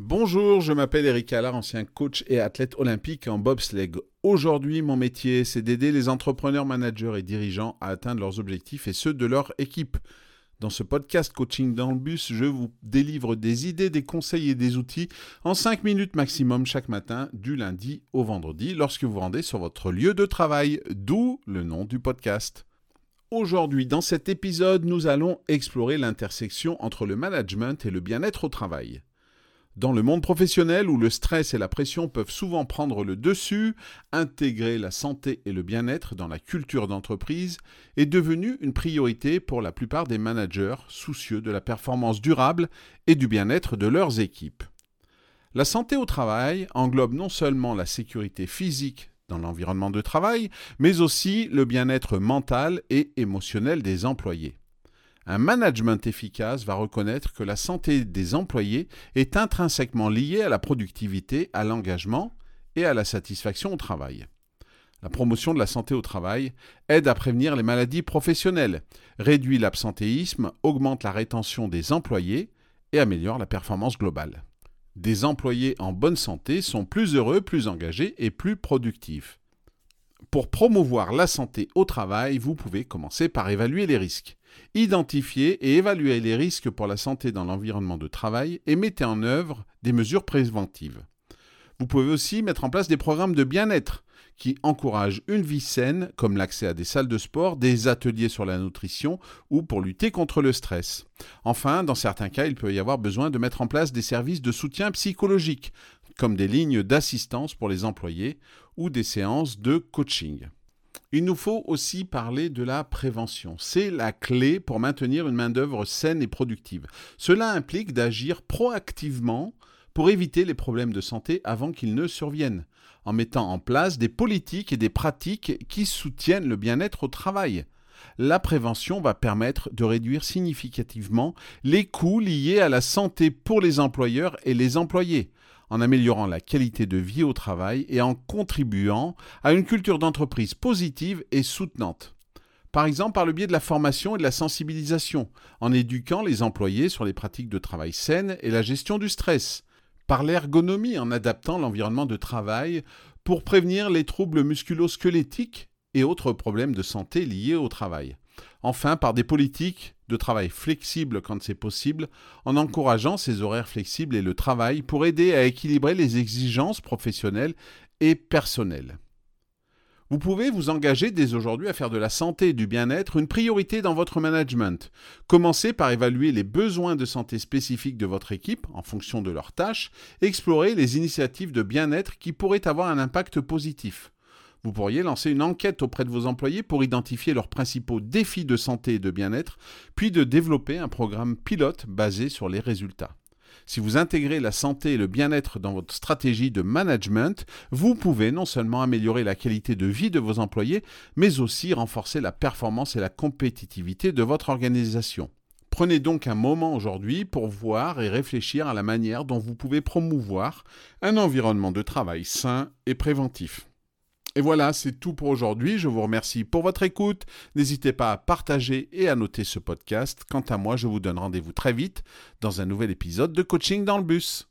Bonjour, je m'appelle Eric Allard, ancien coach et athlète olympique en bobsleigh. Aujourd'hui, mon métier, c'est d'aider les entrepreneurs, managers et dirigeants à atteindre leurs objectifs et ceux de leur équipe. Dans ce podcast Coaching dans le bus, je vous délivre des idées, des conseils et des outils en 5 minutes maximum chaque matin, du lundi au vendredi, lorsque vous rendez sur votre lieu de travail, d'où le nom du podcast. Aujourd'hui, dans cet épisode, nous allons explorer l'intersection entre le management et le bien-être au travail. Dans le monde professionnel où le stress et la pression peuvent souvent prendre le dessus, intégrer la santé et le bien-être dans la culture d'entreprise est devenu une priorité pour la plupart des managers soucieux de la performance durable et du bien-être de leurs équipes. La santé au travail englobe non seulement la sécurité physique dans l'environnement de travail, mais aussi le bien-être mental et émotionnel des employés. Un management efficace va reconnaître que la santé des employés est intrinsèquement liée à la productivité, à l'engagement et à la satisfaction au travail. La promotion de la santé au travail aide à prévenir les maladies professionnelles, réduit l'absentéisme, augmente la rétention des employés et améliore la performance globale. Des employés en bonne santé sont plus heureux, plus engagés et plus productifs. Pour promouvoir la santé au travail, vous pouvez commencer par évaluer les risques. Identifiez et évaluez les risques pour la santé dans l'environnement de travail et mettez en œuvre des mesures préventives. Vous pouvez aussi mettre en place des programmes de bien-être qui encouragent une vie saine, comme l'accès à des salles de sport, des ateliers sur la nutrition ou pour lutter contre le stress. Enfin, dans certains cas, il peut y avoir besoin de mettre en place des services de soutien psychologique, comme des lignes d'assistance pour les employés ou des séances de coaching. Il nous faut aussi parler de la prévention. C'est la clé pour maintenir une main-d'œuvre saine et productive. Cela implique d'agir proactivement pour éviter les problèmes de santé avant qu'ils ne surviennent, en mettant en place des politiques et des pratiques qui soutiennent le bien-être au travail. La prévention va permettre de réduire significativement les coûts liés à la santé pour les employeurs et les employés en améliorant la qualité de vie au travail et en contribuant à une culture d'entreprise positive et soutenante. Par exemple par le biais de la formation et de la sensibilisation, en éduquant les employés sur les pratiques de travail saines et la gestion du stress, par l'ergonomie en adaptant l'environnement de travail pour prévenir les troubles musculo-squelettiques et autres problèmes de santé liés au travail. Enfin, par des politiques de travail flexibles quand c'est possible, en encourageant ces horaires flexibles et le travail pour aider à équilibrer les exigences professionnelles et personnelles. Vous pouvez vous engager dès aujourd'hui à faire de la santé et du bien-être une priorité dans votre management. Commencez par évaluer les besoins de santé spécifiques de votre équipe en fonction de leurs tâches, explorer les initiatives de bien-être qui pourraient avoir un impact positif. Vous pourriez lancer une enquête auprès de vos employés pour identifier leurs principaux défis de santé et de bien-être, puis de développer un programme pilote basé sur les résultats. Si vous intégrez la santé et le bien-être dans votre stratégie de management, vous pouvez non seulement améliorer la qualité de vie de vos employés, mais aussi renforcer la performance et la compétitivité de votre organisation. Prenez donc un moment aujourd'hui pour voir et réfléchir à la manière dont vous pouvez promouvoir un environnement de travail sain et préventif. Et voilà, c'est tout pour aujourd'hui. Je vous remercie pour votre écoute. N'hésitez pas à partager et à noter ce podcast. Quant à moi, je vous donne rendez-vous très vite dans un nouvel épisode de Coaching dans le bus.